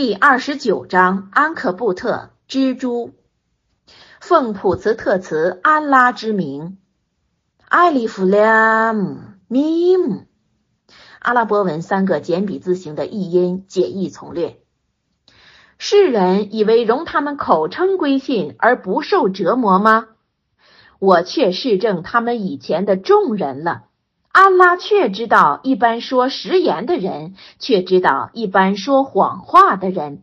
第二十九章安可布特蜘蛛，奉普茨特茨安拉之名，艾利弗拉姆米姆，阿拉伯文三个简笔字形的译音解译从略。世人以为容他们口称归信而不受折磨吗？我却试证他们以前的众人了。安拉却知道，一般说实言的人，却知道一般说谎话的人，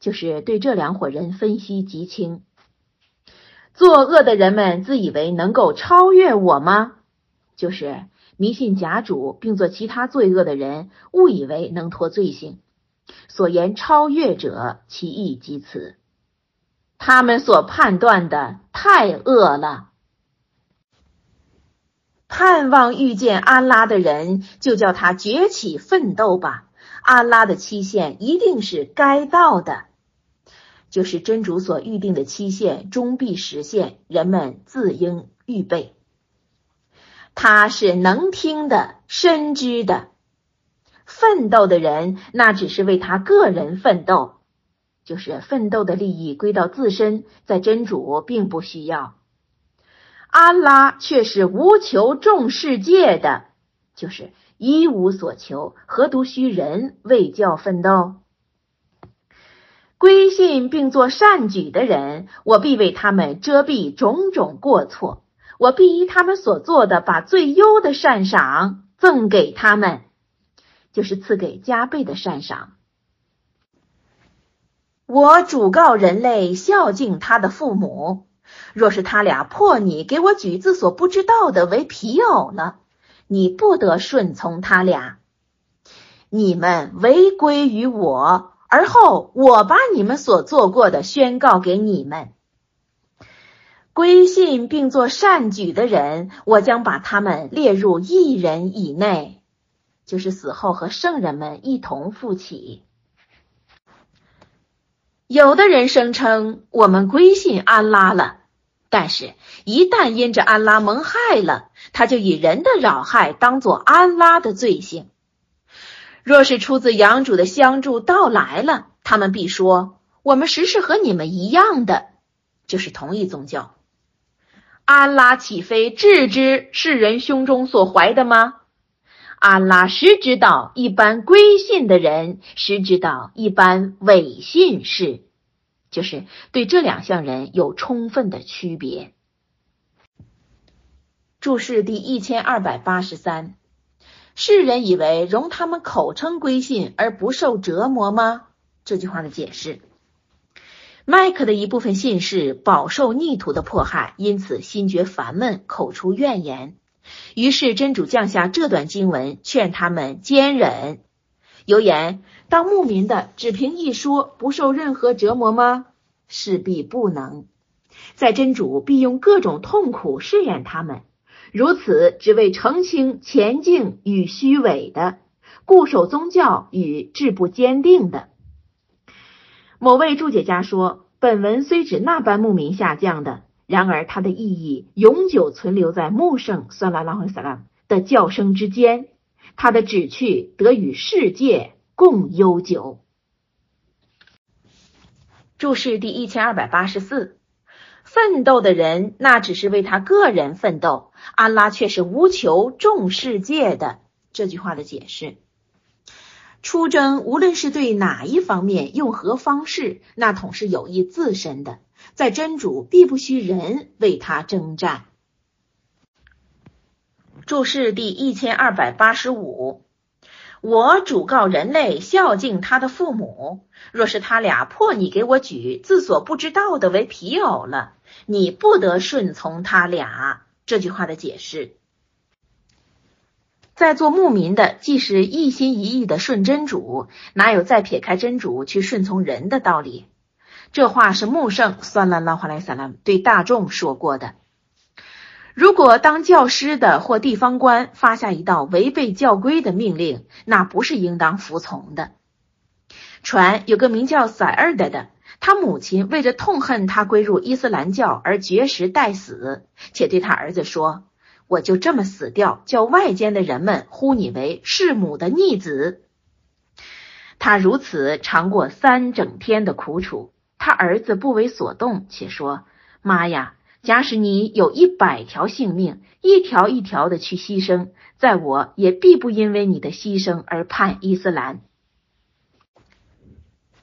就是对这两伙人分析极清。作恶的人们自以为能够超越我吗？就是迷信假主并做其他罪恶的人，误以为能脱罪行。所言超越者，其意即此。他们所判断的太恶了。盼望遇见安拉的人，就叫他崛起奋斗吧。安拉的期限一定是该到的，就是真主所预定的期限终必实现，人们自应预备。他是能听的、深知的。奋斗的人，那只是为他个人奋斗，就是奋斗的利益归到自身，在真主并不需要。安拉却是无求众世界的，就是一无所求，何独需人为教奋斗？归信并做善举的人，我必为他们遮蔽种种过错，我必依他们所做的，把最优的善赏赠给他们，就是赐给加倍的善赏。我主告人类孝敬他的父母。若是他俩破你给我举字所不知道的为皮偶呢，你不得顺从他俩。你们违规于我，而后我把你们所做过的宣告给你们。归信并做善举的人，我将把他们列入一人以内，就是死后和圣人们一同复起。有的人声称我们归信安拉了。但是，一旦因着安拉蒙害了，他就以人的扰害当做安拉的罪行。若是出自养主的相助到来了，他们必说：“我们实是和你们一样的，就是同一宗教。”安拉岂非置之世人胸中所怀的吗？安拉实知道一般归信的人，实知道一般伪信士。就是对这两项人有充分的区别。注释第一千二百八十三，世人以为容他们口称归信而不受折磨吗？这句话的解释：麦克的一部分信士饱受逆徒的迫害，因此心觉烦闷，口出怨言。于是真主降下这段经文，劝他们坚忍。有言：当牧民的只凭一说，不受任何折磨吗？势必不能。在真主必用各种痛苦试验他们，如此只为澄清前进与虚伪的，固守宗教与志不坚定的。某位注解家说，本文虽指那般牧民下降的，然而它的意义永久存留在穆圣算拉拉和萨拉的叫声之间，他的旨趣得与世界。共悠久。注释第一千二百八十四，奋斗的人那只是为他个人奋斗，安拉却是无求众世界的。这句话的解释，出征无论是对哪一方面，用何方式，那统是有益自身的，在真主必不需人为他征战。注释第一千二百八十五。我主告人类孝敬他的父母。若是他俩破你给我举自所不知道的为皮偶了，你不得顺从他俩。这句话的解释，在做牧民的既是一心一意的顺真主，哪有再撇开真主去顺从人的道理？这话是穆圣算了拉华莱萨拉对大众说过的。如果当教师的或地方官发下一道违背教规的命令，那不是应当服从的。传有个名叫塞尔的的，他母亲为着痛恨他归入伊斯兰教而绝食待死，且对他儿子说：“我就这么死掉，叫外间的人们呼你为弑母的逆子。”他如此尝过三整天的苦楚，他儿子不为所动，且说：“妈呀，假使你有一百条性命，一条一条的去牺牲，在我也必不因为你的牺牲而叛伊斯兰。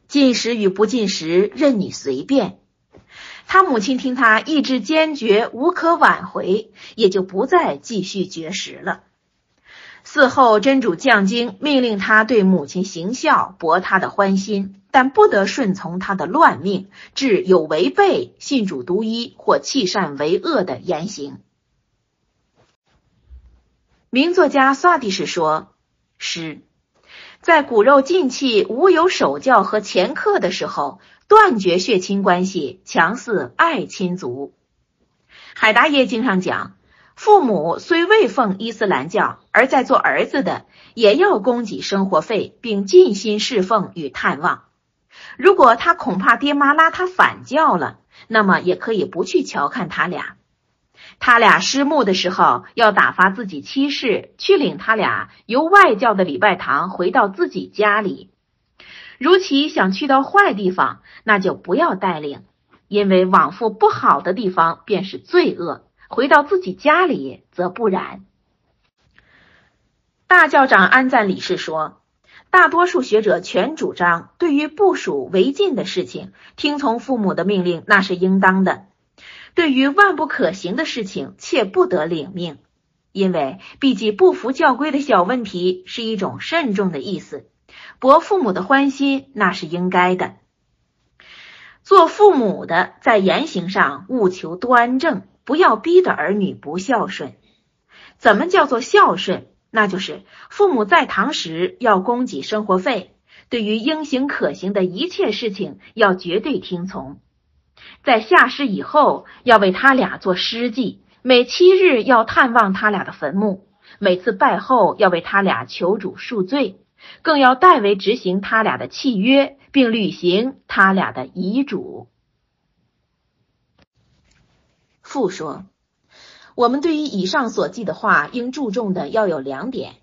进食与不进食，任你随便。”他母亲听他意志坚决，无可挽回，也就不再继续绝食了。嗣后，真主降经，命令他对母亲行孝，博他的欢心，但不得顺从他的乱命，致有违背信主独一或弃善为恶的言行。名作家萨迪什说：“诗在骨肉尽弃、无有守教和前客的时候，断绝血亲关系，强似爱亲族。”海达耶经上讲。父母虽未奉伊斯兰教，而在做儿子的也要供给生活费，并尽心侍奉与探望。如果他恐怕爹妈拉他反教了，那么也可以不去瞧看他俩。他俩失目的时候，要打发自己妻室去领他俩由外教的礼拜堂回到自己家里。如其想去到坏地方，那就不要带领，因为往复不好的地方便是罪恶。回到自己家里则不然。大教长安赞理事说，大多数学者全主张，对于不属违禁的事情，听从父母的命令那是应当的；对于万不可行的事情，切不得领命，因为毕竟不服教规的小问题是一种慎重的意思。博父母的欢心那是应该的。做父母的在言行上务求端正。不要逼得儿女不孝顺。怎么叫做孝顺？那就是父母在堂时要供给生活费，对于应行可行的一切事情要绝对听从。在下世以后，要为他俩做诗祭，每七日要探望他俩的坟墓，每次拜后要为他俩求主恕罪，更要代为执行他俩的契约，并履行他俩的遗嘱。父说：“我们对于以上所记的话，应注重的要有两点：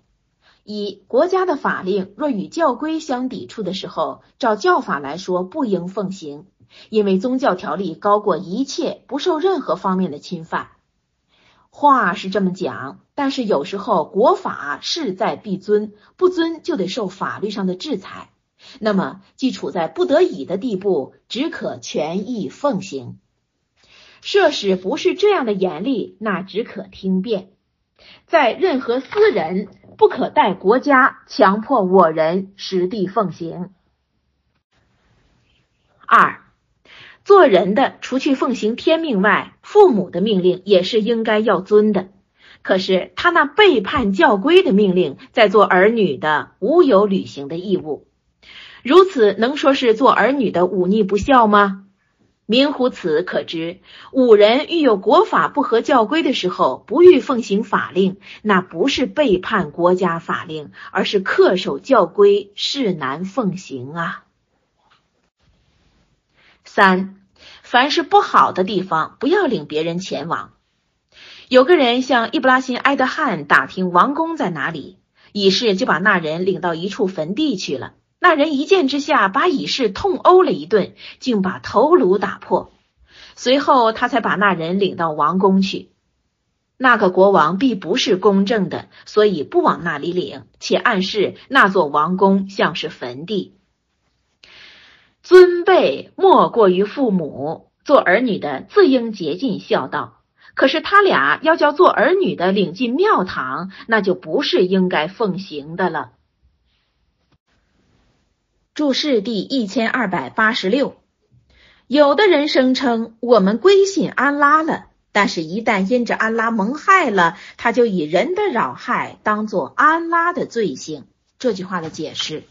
一，国家的法令若与教规相抵触的时候，照教法来说，不应奉行，因为宗教条例高过一切，不受任何方面的侵犯。话是这么讲，但是有时候国法势在必遵，不遵就得受法律上的制裁，那么既处在不得已的地步，只可全意奉行。”设使不是这样的严厉，那只可听辩。在任何私人，不可代国家强迫我人实地奉行。二，做人的除去奉行天命外，父母的命令也是应该要遵的。可是他那背叛教规的命令，在做儿女的无有履行的义务。如此能说是做儿女的忤逆不孝吗？明乎此，可知五人遇有国法不合教规的时候，不欲奉行法令，那不是背叛国家法令，而是恪守教规，是难奉行啊。三，凡是不好的地方，不要领别人前往。有个人向伊布拉辛埃德汗打听王宫在哪里，以是就把那人领到一处坟地去了。那人一见之下，把乙氏痛殴了一顿，竟把头颅打破。随后，他才把那人领到王宫去。那个国王必不是公正的，所以不往那里领，且暗示那座王宫像是坟地。尊辈莫过于父母，做儿女的自应竭尽孝道。可是他俩要叫做儿女的领进庙堂，那就不是应该奉行的了。注释第一千二百八十六，有的人声称我们归信安拉了，但是，一旦因着安拉蒙害了，他就以人的扰害当做安拉的罪行。这句话的解释：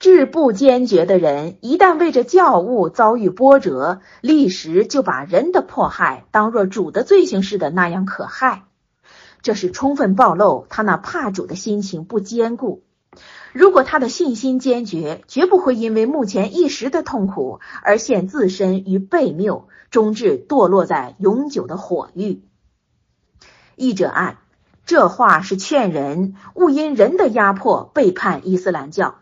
志不坚决的人，一旦为着教务遭遇波折，立时就把人的迫害当若主的罪行似的那样可害，这是充分暴露他那怕主的心情不坚固。如果他的信心坚决，绝不会因为目前一时的痛苦而陷自身于悖谬，终至堕落在永久的火狱。译者按：这话是劝人勿因人的压迫背叛伊斯兰教。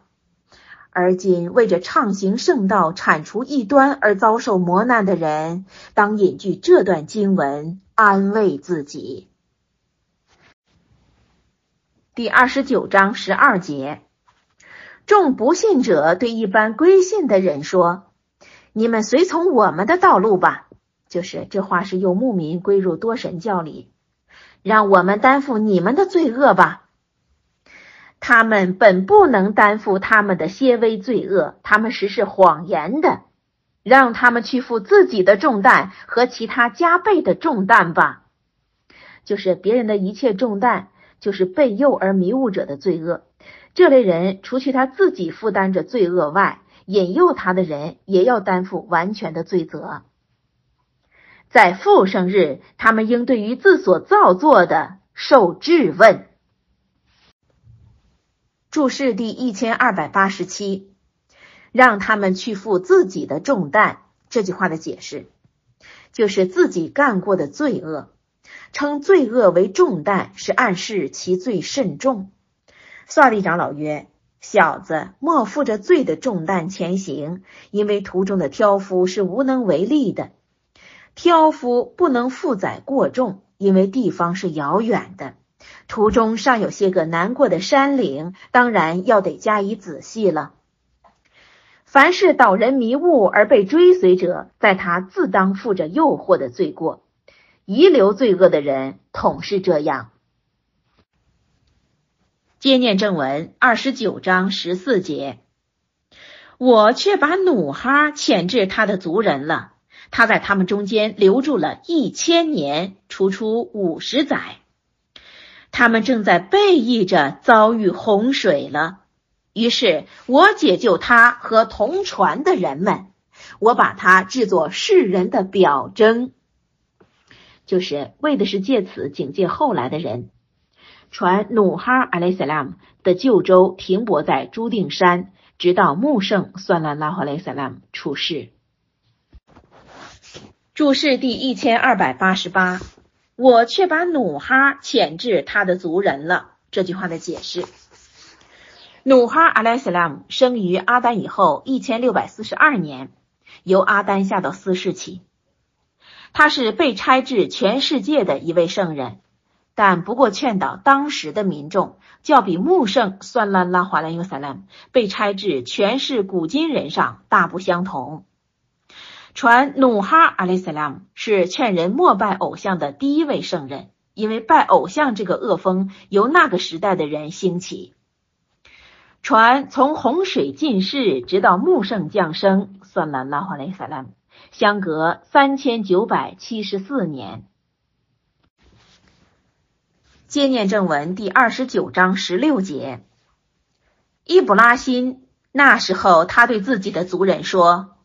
而今为着畅行圣道、铲除异端而遭受磨难的人，当引据这段经文安慰自己。第二十九章十二节，众不信者对一般归信的人说：“你们随从我们的道路吧。”就是这话是诱牧民归入多神教里，让我们担负你们的罪恶吧。他们本不能担负他们的些微罪恶，他们实是谎言的，让他们去负自己的重担和其他加倍的重担吧。就是别人的一切重担，就是被诱而迷误者的罪恶。这类人除去他自己负担着罪恶外，引诱他的人也要担负完全的罪责。在复生日，他们应对于自所造作的受质问。注释第一千二百八十七，让他们去负自己的重担。这句话的解释就是自己干过的罪恶，称罪恶为重担，是暗示其罪甚重。萨利长老曰：“小子，莫负着罪的重担前行，因为途中的挑夫是无能为力的。挑夫不能负载过重，因为地方是遥远的。”途中尚有些个难过的山岭，当然要得加以仔细了。凡是导人迷雾而被追随者，在他自当负着诱惑的罪过。遗留罪恶的人，统是这样。接念正文二十九章十四节，我却把努哈遣至他的族人了。他在他们中间留住了一千年，除出五十载。他们正在背义着遭遇洪水了，于是我解救他和同船的人们，我把他制作世人的表征，就是为的是借此警戒后来的人。传努哈阿莱萨拉姆的旧州停泊在朱定山，直到穆圣算拉拉哈莱萨拉姆出世。注释第一千二百八十八。我却把努哈遣至他的族人了。这句话的解释：努哈阿莱斯拉姆生于阿丹以后一千六百四十二年，由阿丹下到斯世起。他是被差至全世界的一位圣人，但不过劝导当时的民众，较比穆圣算拉拉华兰尤萨拉被差至全市古今人上大不相同。传努哈阿里斯拉是劝人莫拜偶像的第一位圣人，因为拜偶像这个恶风由那个时代的人兴起。传从洪水进世直到穆圣降生，算了拉哈雷萨拉，相隔三千九百七十四年。接念正文第二十九章十六节，伊布拉辛那时候他对自己的族人说。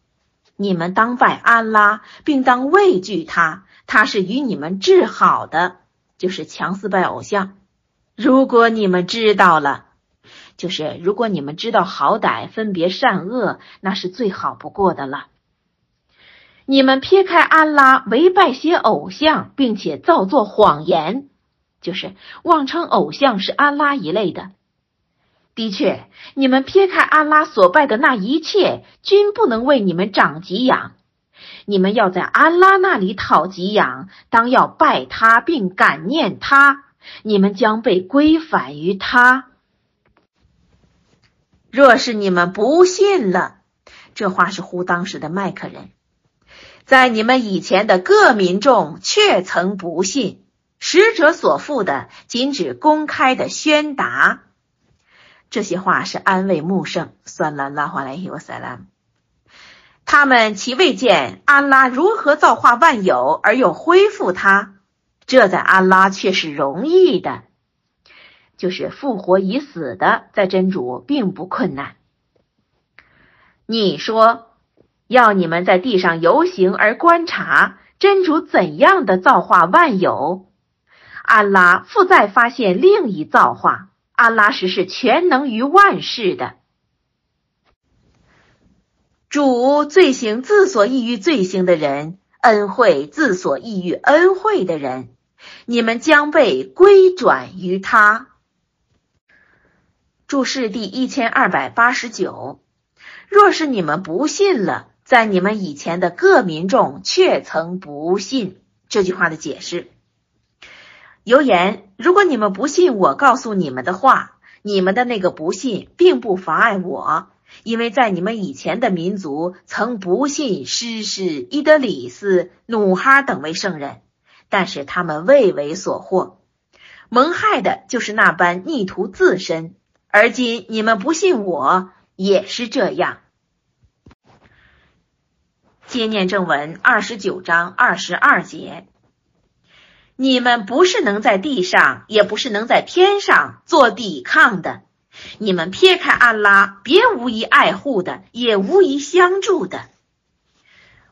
你们当拜安拉，并当畏惧他，他是与你们治好的，就是强似拜偶像。如果你们知道了，就是如果你们知道好歹分别善恶，那是最好不过的了。你们撇开安拉，唯拜些偶像，并且造作谎言，就是妄称偶像是安拉一类的。的确，你们撇开安拉所拜的那一切，均不能为你们长给养。你们要在安拉那里讨给养，当要拜他并感念他，你们将被归返于他。若是你们不信了，这话是呼当时的麦克人，在你们以前的各民众却曾不信，使者所负的仅指公开的宣达。这些话是安慰穆圣，算了拉华莱伊沃塞拉。他们其未见安拉如何造化万有而又恢复他，这在安拉却是容易的，就是复活已死的，在真主并不困难。你说要你们在地上游行而观察真主怎样的造化万有，安拉复再发现另一造化。阿拉实是全能于万事的主，罪行自所异于罪行的人，恩惠自所异于恩惠的人，你们将被归转于他。注释第一千二百八十九。若是你们不信了，在你们以前的各民众却曾不信。这句话的解释。有言：如果你们不信我告诉你们的话，你们的那个不信并不妨碍我。因为在你们以前的民族曾不信施施、伊德里斯、努哈等位圣人，但是他们未为所获，蒙害的就是那般逆徒自身。而今你们不信我，也是这样。接念正文二十九章二十二节：你们不是能在地上，也不是能在天上做抵抗的。你们撇开安拉，别无一爱护的，也无一相助的。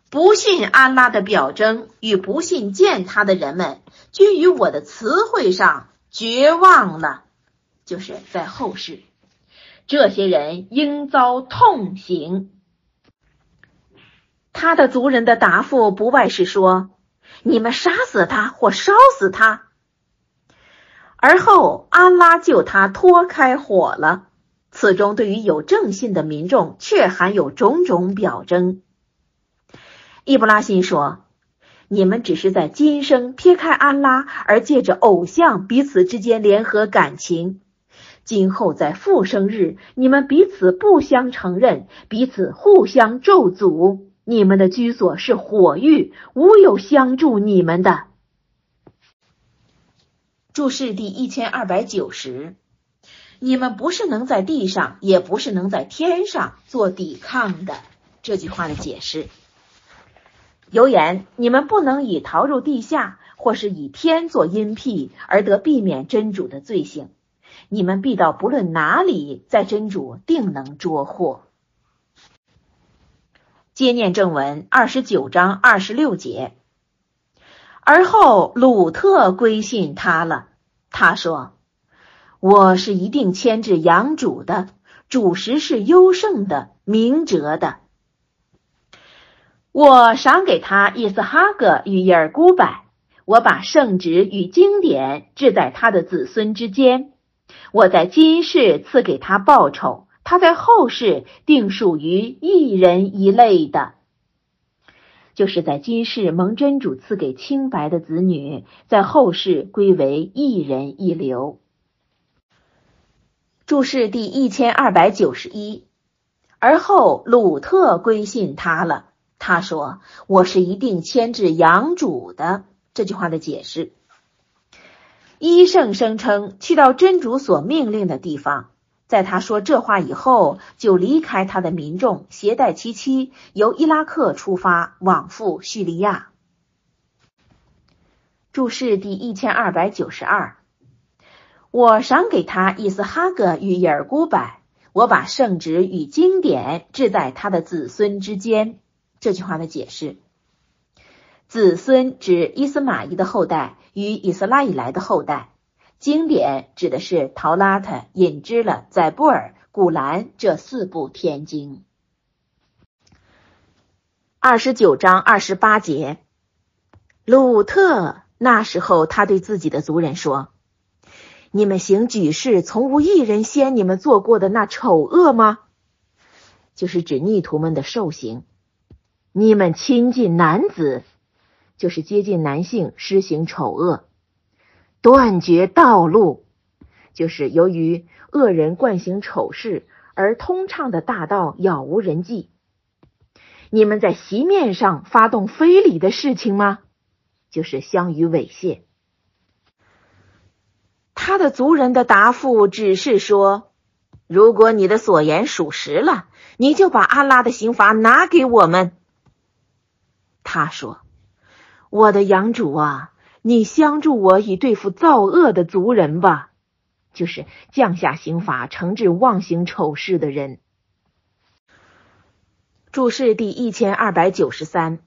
不信安拉的表征与不信见他的人们，均于我的词汇上绝望了。就是在后世，这些人应遭痛刑。他的族人的答复不外是说：你们杀死他，或烧死他。而后，安拉救他脱开火了。此中对于有正信的民众，却含有种种表征。伊布拉辛说：“你们只是在今生撇开安拉，而借着偶像彼此之间联合感情；今后在复生日，你们彼此不相承认，彼此互相咒诅。你们的居所是火狱，无有相助你们的。”注释第一千二百九十，你们不是能在地上，也不是能在天上做抵抗的。这句话的解释，有言你们不能以逃入地下，或是以天作阴僻而得避免真主的罪行。你们必到不论哪里，在真主定能捉获。接念正文二十九章二十六节。而后鲁特归信他了。他说：“我是一定牵制养主的，主食是优胜的，明哲的。我赏给他伊斯哈格与耶尔古柏，我把圣旨与经典置在他的子孙之间。我在今世赐给他报酬，他在后世定属于一人一类的。”就是在今世蒙真主赐给清白的子女，在后世归为一人一流。注释第一千二百九十一。而后鲁特归信他了。他说：“我是一定牵制养主的。”这句话的解释：医圣声称去到真主所命令的地方。在他说这话以后，就离开他的民众，携带其妻，由伊拉克出发，往赴叙利亚。注释第一千二百九十二。我赏给他伊斯哈格与耶尔古柏，我把圣旨与经典置在他的子孙之间。这句话的解释：子孙指伊斯玛仪的后代与以斯拉以来的后代。经典指的是《陶拉特》《引支了》《宰布尔》《古兰》这四部天经。二十九章二十八节，鲁特那时候，他对自己的族人说：“你们行举事，从无一人先你们做过的那丑恶吗？就是指逆徒们的兽行。你们亲近男子，就是接近男性，施行丑恶。”断绝道路，就是由于恶人惯行丑事而通畅的大道杳无人迹。你们在席面上发动非礼的事情吗？就是相与猥亵。他的族人的答复只是说：如果你的所言属实了，你就把阿拉的刑罚拿给我们。他说：我的养主啊。你相助我以对付造恶的族人吧，就是降下刑罚惩治妄行丑事的人。注释第一千二百九十三：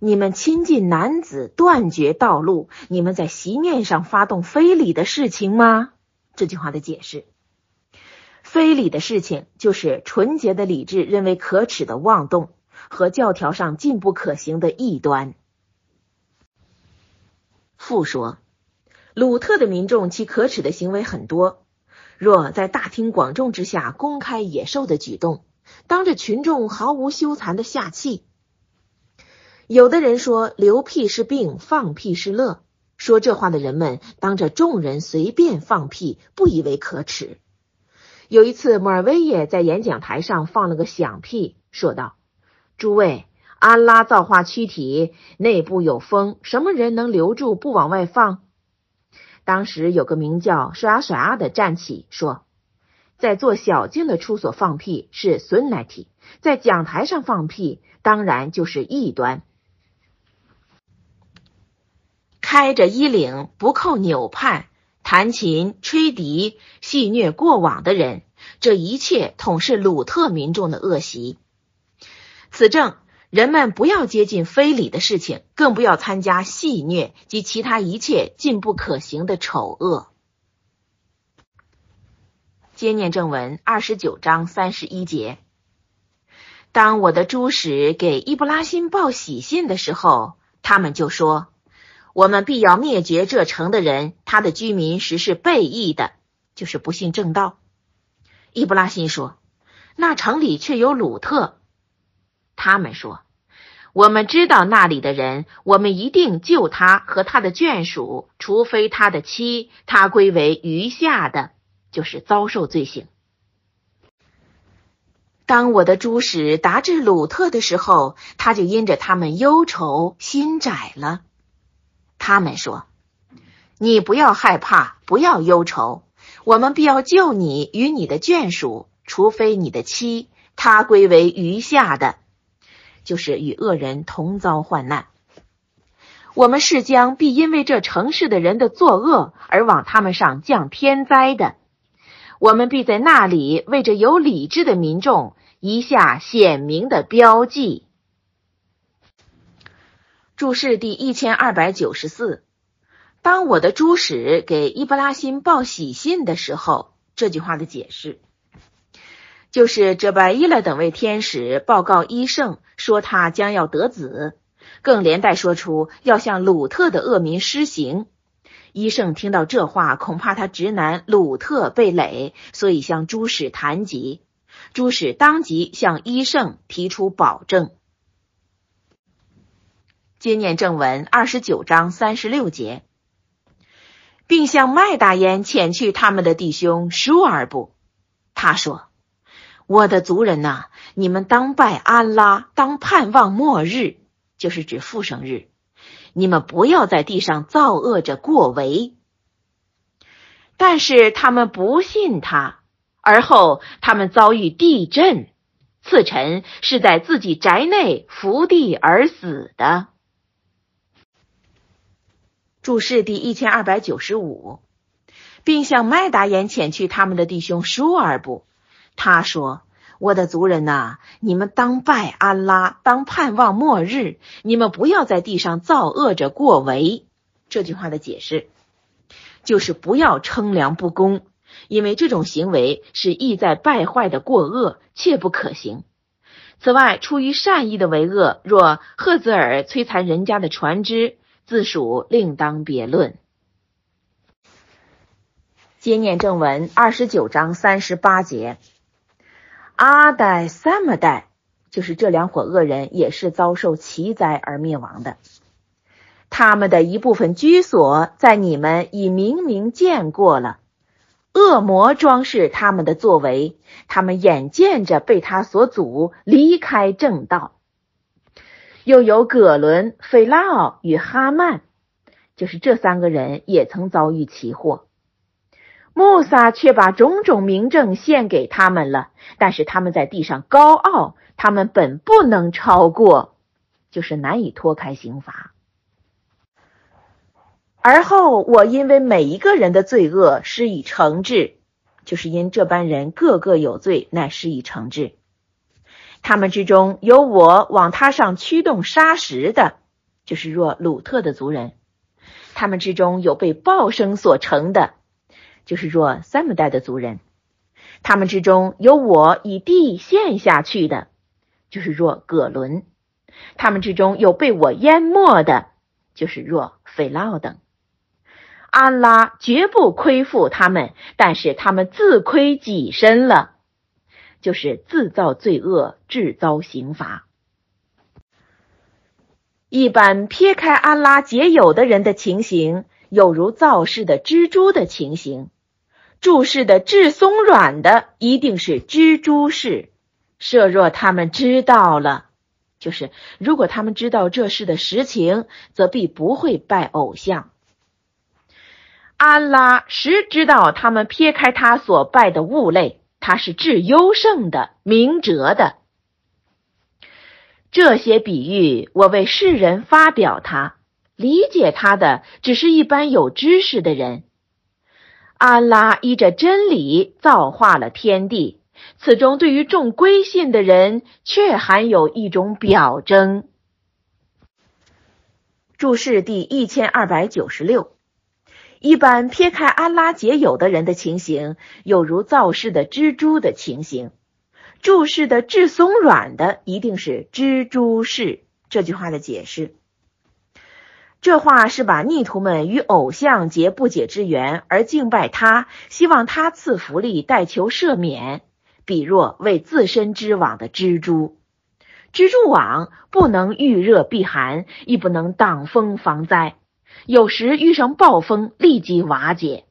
你们亲近男子，断绝道路，你们在席面上发动非礼的事情吗？这句话的解释：非礼的事情就是纯洁的理智认为可耻的妄动和教条上进不可行的异端。复说，鲁特的民众其可耻的行为很多，若在大庭广众之下公开野兽的举动，当着群众毫无羞惭的下气。有的人说流屁是病，放屁是乐。说这话的人们当着众人随便放屁，不以为可耻。有一次，摩尔威耶在演讲台上放了个响屁，说道：“诸位，安拉造化躯体内部有风，什么人能留住不往外放？”当时有个名叫甩啊甩啊的站起说：“在做小径的处所放屁是孙乃体，在讲台上放屁当然就是异端。”开着衣领，不扣纽帕，弹琴、吹笛、戏谑过往的人，这一切统是鲁特民众的恶习。此证人们不要接近非礼的事情，更不要参加戏谑及其他一切禁不可行的丑恶。接念正文二十九章三十一节：当我的诸使给伊布拉辛报喜信的时候，他们就说。我们必要灭绝这城的人，他的居民实是背义的，就是不信正道。伊布拉辛说：“那城里却有鲁特。”他们说：“我们知道那里的人，我们一定救他和他的眷属，除非他的妻，他归为余下的，就是遭受罪行。”当我的诸使达至鲁特的时候，他就因着他们忧愁，心窄了。他们说：“你不要害怕，不要忧愁，我们必要救你与你的眷属，除非你的妻，他归为余下的，就是与恶人同遭患难。我们是将必因为这城市的人的作恶而往他们上降天灾的。我们必在那里为着有理智的民众一下显明的标记。”注释第一千二百九十四。当我的诸使给伊布拉辛报喜信的时候，这句话的解释就是这白伊勒等位天使报告医圣说他将要得子，更连带说出要向鲁特的恶民施行。医圣听到这话，恐怕他直男鲁特被累，所以向诸使谈及。诸使当即向医圣提出保证。接念正文二十九章三十六节，并向麦大烟遣去他们的弟兄舒尔布。他说：“我的族人呐，你们当拜安拉，当盼望末日，就是指复生日。你们不要在地上造恶着过为。但是他们不信他，而后他们遭遇地震，次臣是在自己宅内伏地而死的。”注释第一千二百九十五，并向麦达言遣去他们的弟兄舒尔部。他说：“我的族人呐，你们当拜安拉，当盼望末日。你们不要在地上造恶者过为。”这句话的解释就是不要称量不公，因为这种行为是意在败坏的过恶，切不可行。此外，出于善意的为恶，若赫兹尔摧残人家的船只。自属另当别论。接念正文二十九章三十八节，阿代、萨么代，就是这两伙恶人，也是遭受奇灾而灭亡的。他们的一部分居所，在你们已明明见过了。恶魔装饰他们的作为，他们眼见着被他所阻，离开正道。又有葛伦、费拉奥与哈曼，就是这三个人也曾遭遇奇祸。穆萨却把种种名证献给他们了，但是他们在地上高傲，他们本不能超过，就是难以脱开刑罚。而后我因为每一个人的罪恶施以惩治，就是因这般人个个有罪，乃施以惩治。他们之中有我往他上驱动沙石的，就是若鲁特的族人；他们之中有被暴声所成的，就是若三姆代的族人；他们之中有我以地陷下去的，就是若葛伦；他们之中有被我淹没的，就是若斐拉等。安拉绝不亏负他们，但是他们自亏己身了，就是自造罪恶，制遭刑罚。一般撇开安拉结友的人的情形，有如造世的蜘蛛的情形。注释的至松软的一定是蜘蛛式。设若他们知道了，就是如果他们知道这事的实情，则必不会拜偶像。安拉实知道他们撇开他所拜的物类，他是至优胜的、明哲的。这些比喻，我为世人发表他，理解他的只是一般有知识的人。安拉依着真理造化了天地，此中对于众归信的人，却含有一种表征。注释第一千二百九十六。一般撇开安拉结友的人的情形，有如造世的蜘蛛的情形。注释的至松软的一定是蜘蛛式。这句话的解释，这话是把逆徒们与偶像结不解之缘而敬拜他，希望他赐福利，代求赦免，比若为自身织网的蜘蛛。蜘蛛网不能遇热避寒，亦不能挡风防灾。有时遇上暴风，立即瓦解。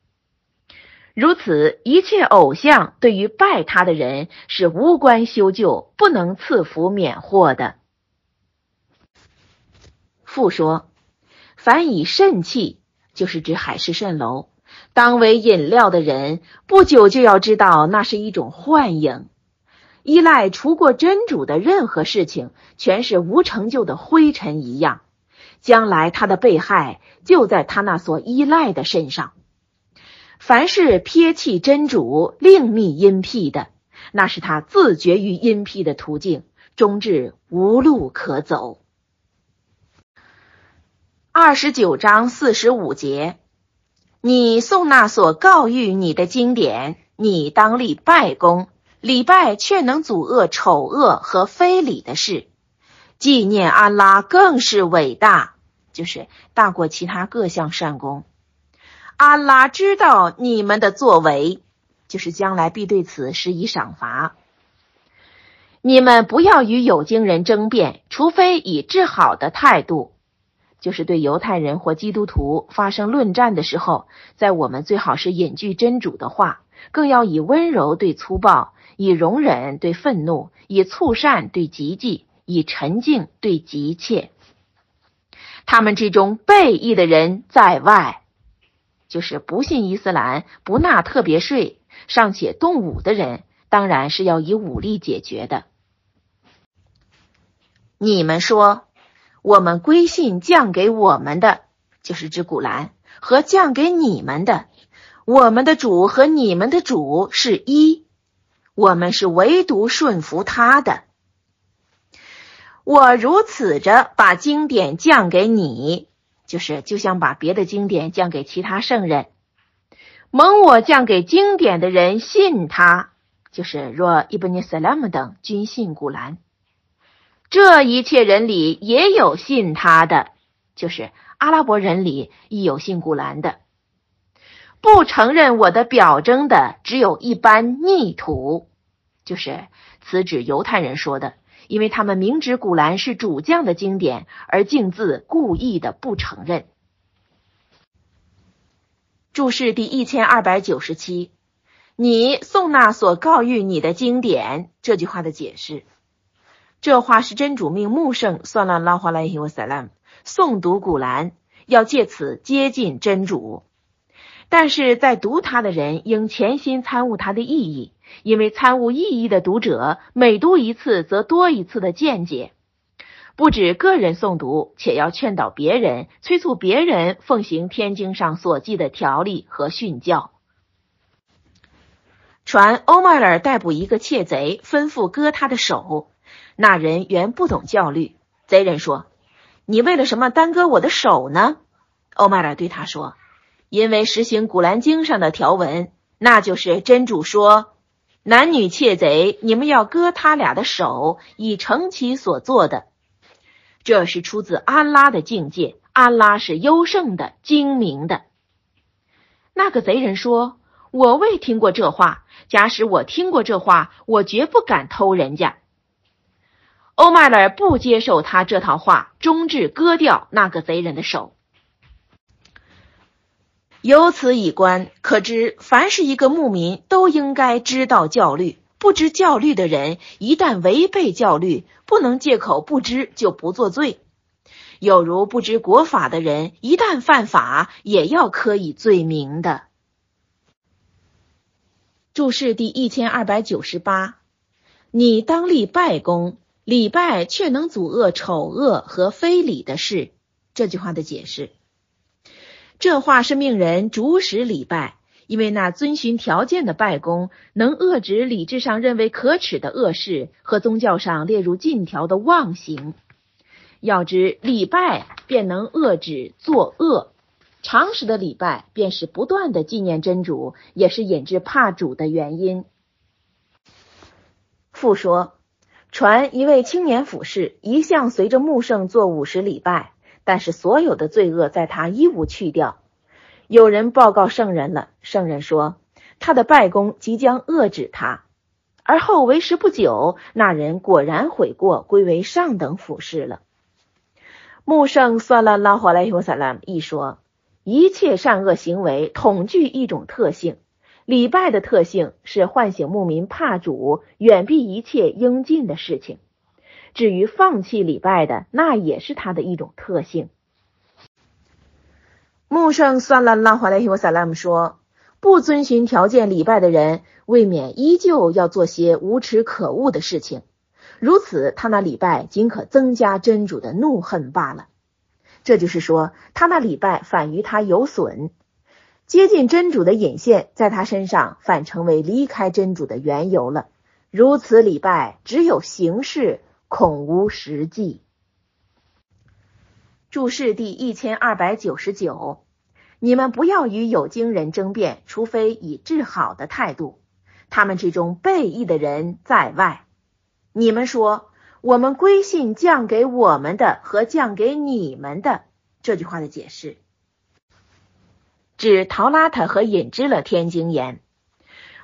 如此，一切偶像对于拜他的人是无关修旧，不能赐福免祸的。复说，凡以肾气，就是指海市蜃楼，当为饮料的人，不久就要知道那是一种幻影。依赖除过真主的任何事情，全是无成就的灰尘一样。将来他的被害就在他那所依赖的身上。凡是撇弃真主、另觅阴僻的，那是他自绝于阴僻的途径，终至无路可走。二十九章四十五节，你诵那所告谕你的经典，你当立拜功，礼拜却能阻遏丑恶和非礼的事。纪念安拉更是伟大，就是大过其他各项善功。安拉知道你们的作为，就是将来必对此施以赏罚。你们不要与有经人争辩，除非以治好的态度，就是对犹太人或基督徒发生论战的时候，在我们最好是引据真主的话，更要以温柔对粗暴，以容忍对愤怒，以促善对极忌。以沉静对急切，他们之中背义的人在外，就是不信伊斯兰、不纳特别税、尚且动武的人，当然是要以武力解决的。你们说，我们归信降给我们的，就是指古兰和降给你们的，我们的主和你们的主是一，我们是唯独顺服他的。我如此着把经典降给你，就是就像把别的经典降给其他圣人。蒙我降给经典的人信他，就是若伊布尼斯拉姆等均信古兰。这一切人里也有信他的，就是阿拉伯人里亦有信古兰的。不承认我的表征的，只有一般逆徒，就是此指犹太人说的。因为他们明知古兰是主将的经典，而竟自故意的不承认。注释第一千二百九十七，你宋那所告谕你的经典这句话的解释，这话是真主命穆圣算了拉华莱伊沃塞拉诵读古兰，要借此接近真主。但是在读它的人应潜心参悟它的意义，因为参悟意义的读者每读一次则多一次的见解。不止个人诵读，且要劝导别人，催促别人奉行天经上所记的条例和训教。传欧麦尔逮捕一个窃贼，吩咐割他的手。那人原不懂教律，贼人说：“你为了什么耽搁我的手呢？”欧麦尔对他说。因为实行古兰经上的条文，那就是真主说：“男女窃贼，你们要割他俩的手，以成其所做的。”这是出自安拉的境界，安拉是优胜的、精明的。那个贼人说：“我未听过这话。假使我听过这话，我绝不敢偷人家。”欧麦尔不接受他这套话，终至割掉那个贼人的手。由此以观，可知凡是一个牧民都应该知道教律。不知教律的人，一旦违背教律，不能借口不知就不作罪。有如不知国法的人，一旦犯法，也要科以罪名的。注释第一千二百九十八：你当立拜功，礼拜却能阻遏丑恶和非礼的事。这句话的解释，这话是命人逐实礼拜，因为那遵循条件的拜功，能遏止理智上认为可耻的恶事和宗教上列入禁条的妄行。要知礼拜便能遏止作恶，常识的礼拜便是不断的纪念真主，也是引致怕主的原因。复说，传一位青年府士一向随着穆圣做五十礼拜，但是所有的罪恶在他一无去掉。有人报告圣人了，圣人说他的拜功即将遏止他，而后为时不久，那人果然悔过，归为上等府士了。穆圣算了拉华莱尤萨拉一说，一切善恶行为统具一种特性，礼拜的特性是唤醒牧民怕主，远避一切应尽的事情。至于放弃礼拜的，那也是他的一种特性。穆圣算了拉华莱尤萨拉姆说，不遵循条件礼拜的人，未免依旧要做些无耻可恶的事情。如此，他那礼拜仅可增加真主的怒恨罢了。这就是说，他那礼拜反于他有损，接近真主的引线在他身上反成为离开真主的缘由了。如此礼拜只有形式，恐无实际。注释第一千二百九十九：你们不要与有经人争辩，除非以治好的态度。他们之中背义的人在外。你们说，我们归信降给我们的和降给你们的这句话的解释，指陶拉特和引知了天经言。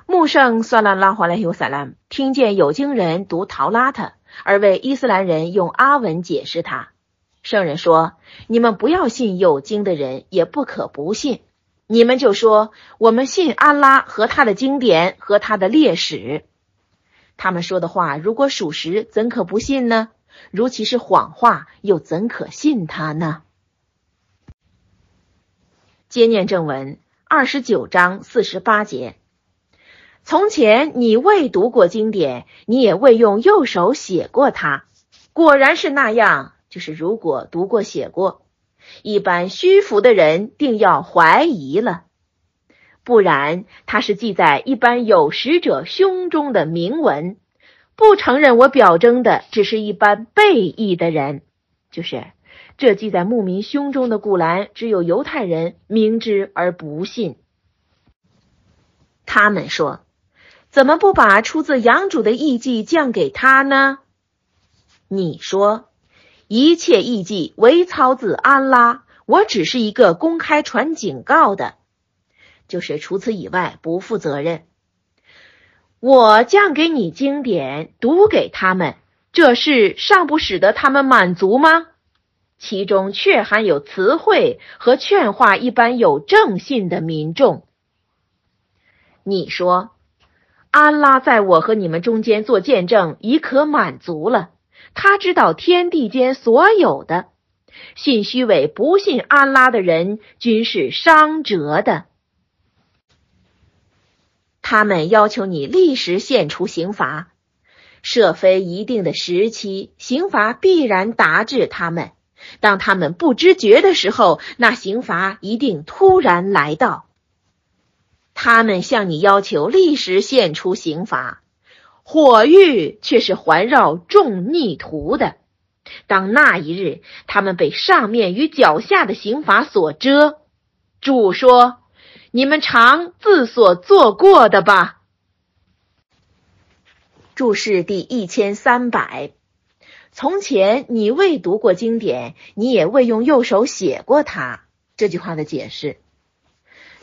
穆圣算拉拉华莱尤萨拉听见有经人读陶拉特，而为伊斯兰人用阿文解释他。圣人说：“你们不要信有经的人，也不可不信。你们就说，我们信安拉和他的经典和他的烈史。”他们说的话如果属实，怎可不信呢？如其是谎话，又怎可信他呢？接念正文二十九章四十八节：从前你未读过经典，你也未用右手写过它。果然是那样，就是如果读过写过，一般虚浮的人定要怀疑了。不然，他是记在一般有识者胸中的铭文，不承认我表征的只是一般背义的人，就是这记在牧民胸中的古兰，只有犹太人明知而不信。他们说，怎么不把出自养主的艺迹降给他呢？你说，一切艺迹为操自安拉，我只是一个公开传警告的。就是除此以外不负责任。我降给你经典，读给他们，这事尚不使得他们满足吗？其中却含有词汇和劝化一般有正信的民众。你说，安拉在我和你们中间做见证，已可满足了。他知道天地间所有的，信虚伪、不信安拉的人，均是伤折的。他们要求你立时献出刑罚，设非一定的时期，刑罚必然达至他们。当他们不知觉的时候，那刑罚一定突然来到。他们向你要求立时献出刑罚，火狱却是环绕众逆徒的。当那一日，他们被上面与脚下的刑罚所遮。主说。你们尝自所做过的吧。注释第一千三百。从前你未读过经典，你也未用右手写过它。这句话的解释，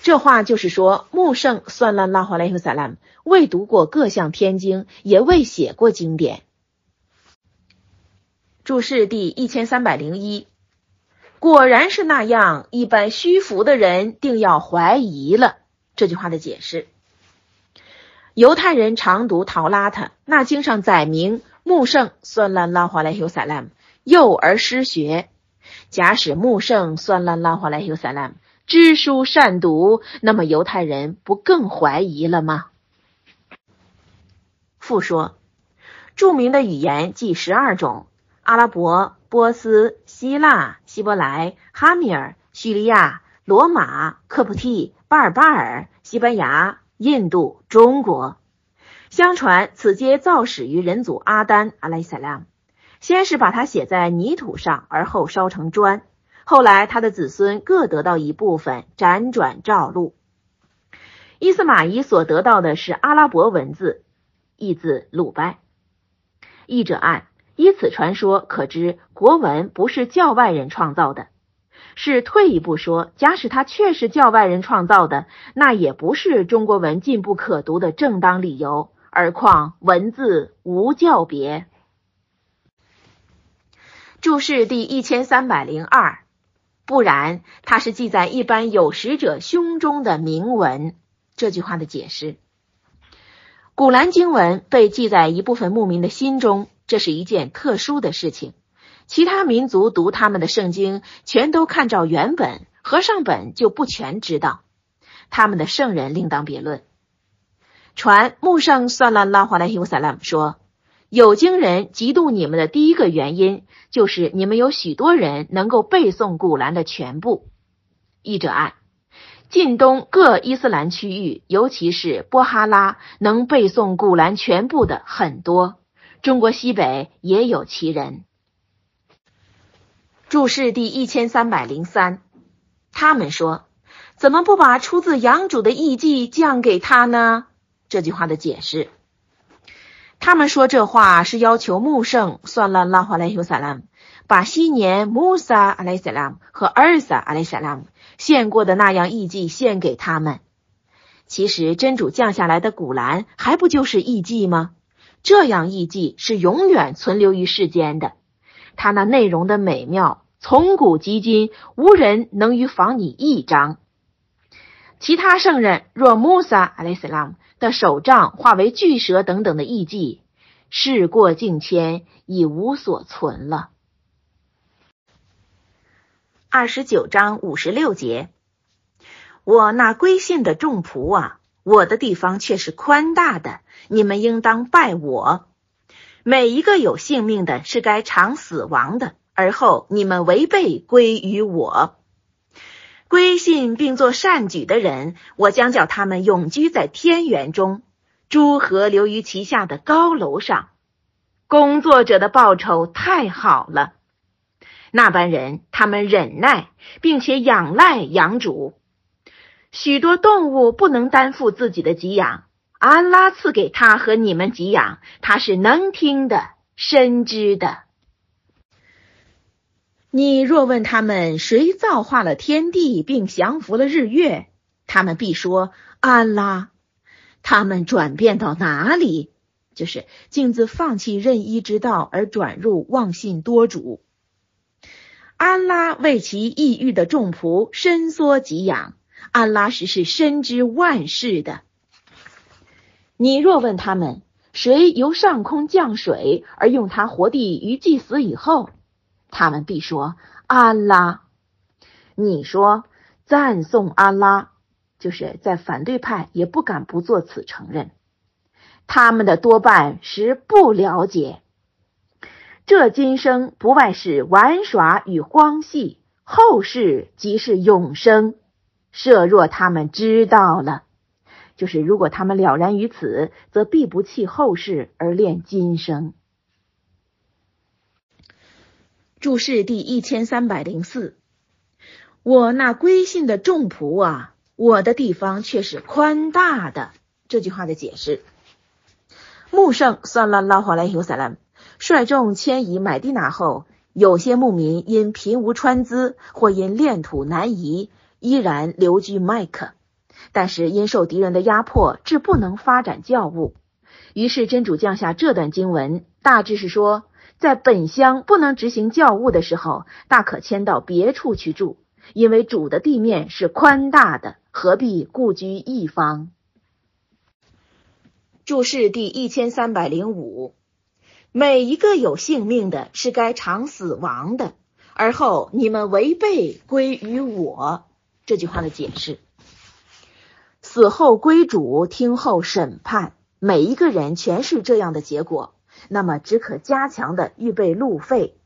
这话就是说，穆圣算了拉华莱和萨拉未读过各项天经，也未写过经典。注释第一千三百零一，果然是那样，一般虚浮的人定要怀疑了。这句话的解释：犹太人常读《陶拉特》，那经上载明穆圣算烂拉华莱和萨拉姆幼而失学。假使穆圣算烂拉华莱和萨拉姆知书善读，那么犹太人不更怀疑了吗？复说，著名的语言计十二种。阿拉伯、波斯、希腊、希伯来、哈米尔、叙利亚、罗马、科普蒂、巴尔巴尔、西班牙、印度、中国。相传此皆造始于人祖阿丹阿莱萨拉，先是把它写在泥土上，而后烧成砖。后来他的子孙各得到一部分，辗转照录。伊斯玛仪所得到的是阿拉伯文字，译自鲁拜。译者按。依此传说，可知国文不是教外人创造的。是退一步说，假使它确是教外人创造的，那也不是中国文进不可读的正当理由。而况文字无教别。注释第一千三百零二，不然，它是记在一般有识者胸中的铭文。这句话的解释：古兰经文被记在一部分牧民的心中。这是一件特殊的事情，其他民族读他们的圣经，全都看照原本，和尚本就不全知道。他们的圣人另当别论。传穆圣算拉拉华莱希萨拉姆说，有经人嫉妒你们的第一个原因，就是你们有许多人能够背诵古兰的全部。译者按：近东各伊斯兰区域，尤其是波哈拉，能背诵古兰全部的很多。中国西北也有其人。注释第一千三百零三，他们说：“怎么不把出自养主的艺伎降给他呢？”这句话的解释，他们说这话是要求穆圣算了拉华莱修萨拉姆把昔年穆萨阿莱萨拉姆和阿尔萨阿莱萨拉姆献过的那样艺伎献给他们。其实真主降下来的古兰还不就是艺伎吗？这样艺伎是永远存留于世间的，它那内容的美妙，从古及今，无人能与仿你一张。其他圣人若穆萨阿莱斯拉姆的手杖化为巨蛇等等的艺伎，事过境迁，已无所存了。二十九章五十六节，我那归信的众仆啊，我的地方却是宽大的。你们应当拜我。每一个有性命的，是该尝死亡的。而后你们违背归于我，归信并做善举的人，我将叫他们永居在天园中，诸河流于其下的高楼上。工作者的报酬太好了。那般人，他们忍耐，并且仰赖养主。许多动物不能担负自己的给养。安拉赐给他和你们给养，他是能听的、深知的。你若问他们谁造化了天地，并降服了日月，他们必说安拉。他们转变到哪里？就是径自放弃任一之道，而转入妄信多主。安拉为其抑郁的众仆伸缩给养，安拉实是深知万事的。你若问他们谁由上空降水而用它活地于祭死以后，他们必说安拉。你说赞颂安拉，就是在反对派也不敢不做此承认。他们的多半是不了解，这今生不外是玩耍与荒戏，后世即是永生。设若他们知道了。就是，如果他们了然于此，则必不弃后世而恋今生。注释第一千三百零四，我那归信的众仆啊，我的地方却是宽大的。这句话的解释：穆圣算了拉华莱尤萨拉姆率众迁移买地那后，有些牧民因贫无川资，或因炼土难移，依然留居麦克。但是因受敌人的压迫，致不能发展教务。于是真主降下这段经文，大致是说，在本乡不能执行教务的时候，大可迁到别处去住，因为主的地面是宽大的，何必故居一方？注释第一千三百零五：每一个有性命的，是该常死亡的，而后你们违背归于我。这句话的解释：死后归主，听候审判。每一个人全是这样的结果，那么只可加强的预备路费，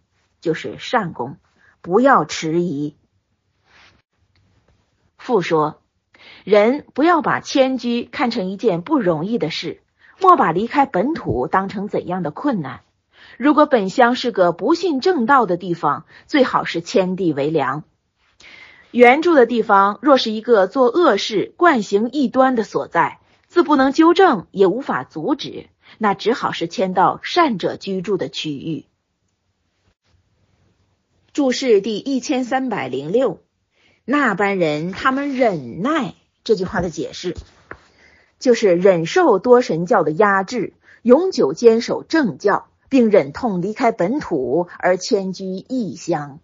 就是善功，不要迟疑。复说，人不要把迁居看成一件不容易的事，莫把离开本土当成怎样的困难。如果本乡是个不信正道的地方，最好是迁地为良。原住的地方若是一个做恶事、惯行异端的所在。自不能纠正，也无法阻止，那只好是迁到善者居住的区域。注释第一千三百零六，那班人他们忍耐这句话的解释，就是忍受多神教的压制，永久坚守正教，并忍痛离开本土而迁居异乡。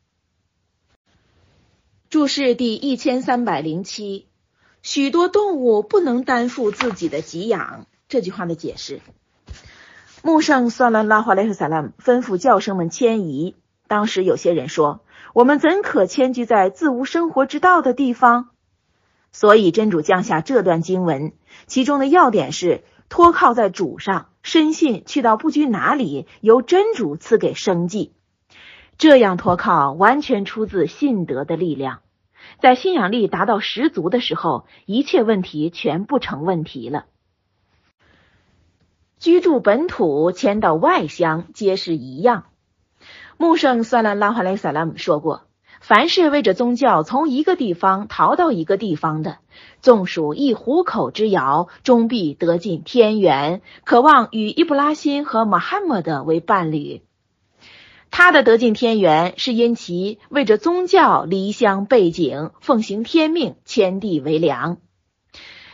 注释第一千三百零七。许多动物不能担负自己的给养。这句话的解释：穆圣算了拉华雷赫萨拉姆吩咐教生们迁移。当时有些人说：“我们怎可迁居在自无生活之道的地方？”所以真主降下这段经文，其中的要点是托靠在主上，深信去到不拘哪里，由真主赐给生计。这样托靠完全出自信德的力量。在信仰力达到十足的时候，一切问题全不成问题了。居住本土迁到外乡皆是一样。穆圣算拉拉哈莱萨拉姆说过：“凡是为着宗教从一个地方逃到一个地方的，纵属一虎口之遥，终必得尽天缘，渴望与伊布拉辛和穆罕默德为伴侣。”他的得尽天缘，是因其为着宗教离乡背井，奉行天命，迁地为良；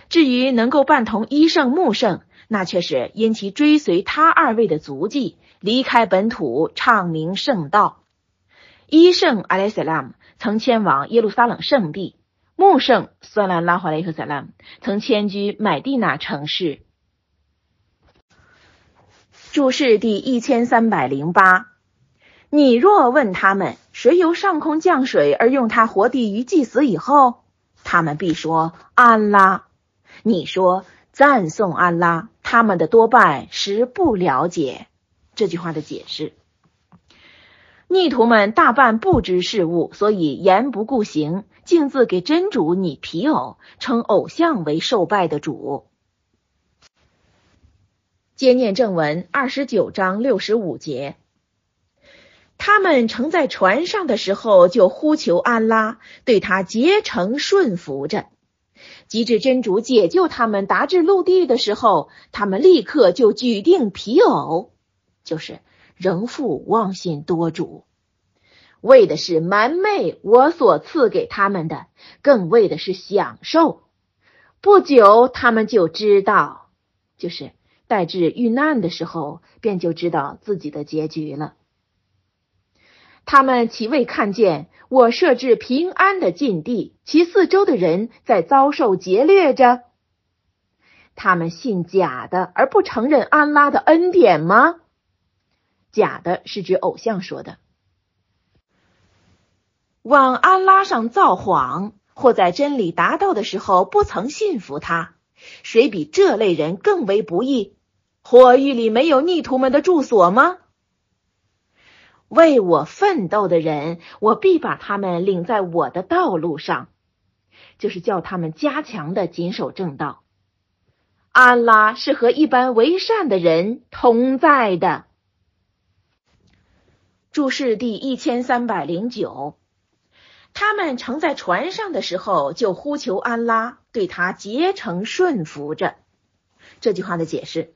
至于能够伴同一圣穆圣，那却是因其追随他二位的足迹，离开本土，唱名圣道。一圣阿莱塞拉姆曾迁往耶路撒冷圣地，穆圣算兰拉华雷克萨拉姆曾迁居买地那城市。注释第一千三百零八。你若问他们谁由上空降水而用它活地于祭死以后，他们必说安拉。你说赞颂安拉，他们的多半是不了解这句话的解释。逆徒们大半不知事物，所以言不顾行，径自给真主拟皮偶，称偶像为受拜的主。接念正文二十九章六十五节。他们乘在船上的时候，就呼求安拉，对他竭诚顺服着。及至真主解救他们达至陆地的时候，他们立刻就举定皮偶，就是仍复妄信多主，为的是瞒昧我所赐给他们的，更为的是享受。不久，他们就知道，就是待至遇难的时候，便就知道自己的结局了。他们岂未看见我设置平安的禁地，其四周的人在遭受劫掠着？他们信假的而不承认安拉的恩典吗？假的是指偶像说的，往安拉上造谎，或在真理达到的时候不曾信服他，谁比这类人更为不义？火狱里没有逆徒们的住所吗？为我奋斗的人，我必把他们领在我的道路上，就是叫他们加强的谨守正道。安拉是和一般为善的人同在的。注释第一千三百零九，他们乘在船上的时候，就呼求安拉，对他竭诚顺服着。这句话的解释。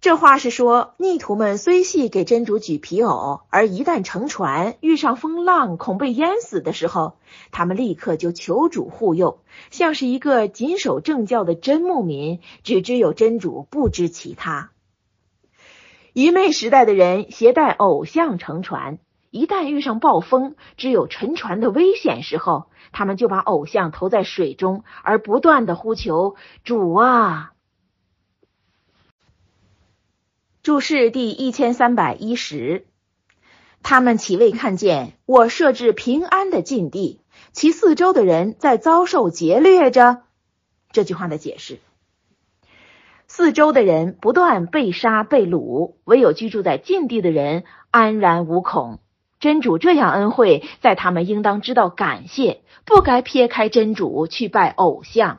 这话是说，逆徒们虽系给真主举皮偶，而一旦乘船遇上风浪，恐被淹死的时候，他们立刻就求主护佑，像是一个谨守正教的真牧民，只知有真主，不知其他。愚昧时代的人携带偶像乘船，一旦遇上暴风，只有沉船的危险时候，他们就把偶像投在水中，而不断的呼求主啊。注释第一千三百一十，他们岂未看见我设置平安的禁地，其四周的人在遭受劫掠着？这句话的解释：四周的人不断被杀被掳，唯有居住在禁地的人安然无恐。真主这样恩惠，在他们应当知道感谢，不该撇开真主去拜偶像。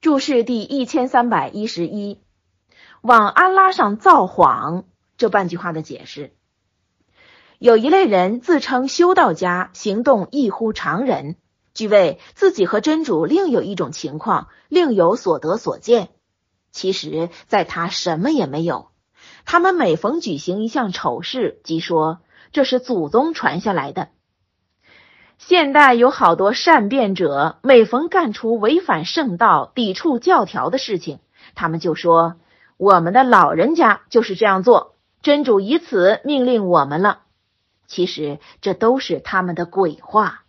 注释第一千三百一十一。往安拉上造谎，这半句话的解释：有一类人自称修道家，行动异乎常人，据谓自己和真主另有一种情况，另有所得所见。其实，在他什么也没有。他们每逢举行一项丑事，即说这是祖宗传下来的。现代有好多善变者，每逢干出违反圣道、抵触教条的事情，他们就说。我们的老人家就是这样做，真主以此命令我们了。其实这都是他们的鬼话。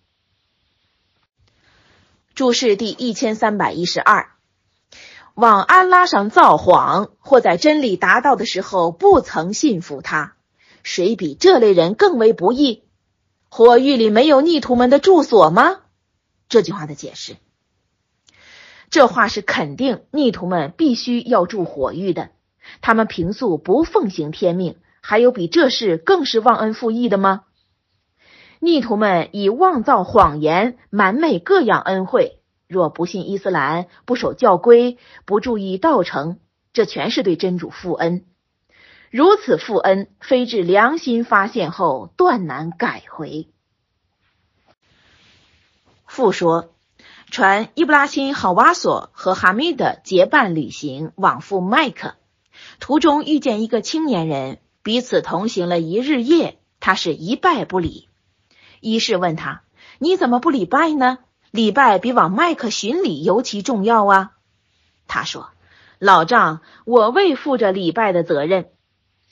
注释第一千三百一十二：往安拉上造谎，或在真理达到的时候不曾信服他，谁比这类人更为不义？火狱里没有逆徒们的住所吗？这句话的解释。这话是肯定，逆徒们必须要住火狱的。他们平素不奉行天命，还有比这事更是忘恩负义的吗？逆徒们以妄造谎言，瞒昧各样恩惠。若不信伊斯兰，不守教规，不注意道成，这全是对真主负恩。如此负恩，非至良心发现后，断难改回。复说。传伊布拉辛·好瓦索和哈密德结伴旅行往赴麦克，途中遇见一个青年人，彼此同行了一日夜，他是一拜不礼。一是问他：“你怎么不礼拜呢？礼拜比往麦克巡礼尤其重要啊。”他说：“老丈，我未负着礼拜的责任。”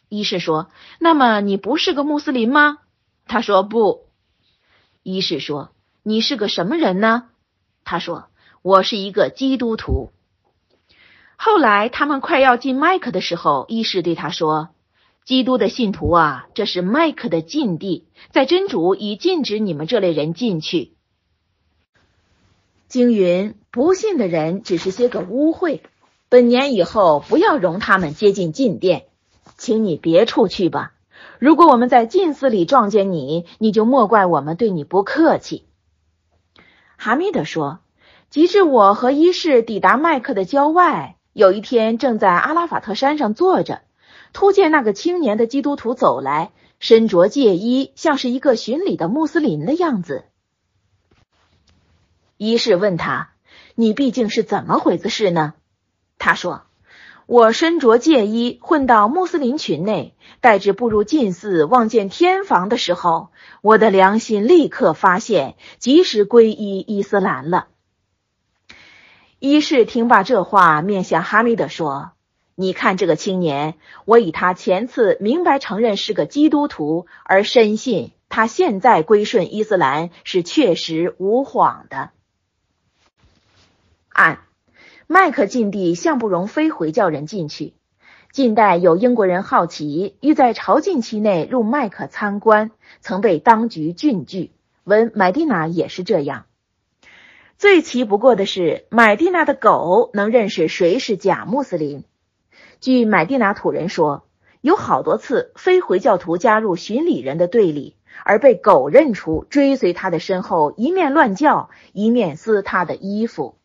一是说：“那么你不是个穆斯林吗？”他说：“不。”一是说：“你是个什么人呢？”他说：“我是一个基督徒。”后来他们快要进麦克的时候，医师对他说：“基督的信徒啊，这是麦克的禁地，在真主已禁止你们这类人进去。”经云：“不信的人只是些个污秽，本年以后不要容他们接近禁殿，请你别处去吧。如果我们在禁寺里撞见你，你就莫怪我们对你不客气。”哈密德说：“及至我和伊士抵达麦克的郊外，有一天正在阿拉法特山上坐着，突见那个青年的基督徒走来，身着戒衣，像是一个巡礼的穆斯林的样子。伊士问他：‘你毕竟是怎么回事呢？’他说：‘我身着戒衣，混到穆斯林群内，待至步入禁寺，望见天房的时候。’”我的良心立刻发现，及时皈依伊斯兰了。一是听罢这话，面向哈密德说：“你看这个青年，我以他前次明白承认是个基督徒，而深信他现在归顺伊斯兰是确实无谎的。”按麦克禁地，向不容非回教人进去。近代有英国人好奇，欲在朝觐期内入麦克参观，曾被当局拒拒。闻买蒂娜也是这样。最奇不过的是，买蒂娜的狗能认识谁是假穆斯林。据买蒂娜土人说，有好多次非回教徒加入巡礼人的队里，而被狗认出，追随他的身后，一面乱叫，一面撕他的衣服。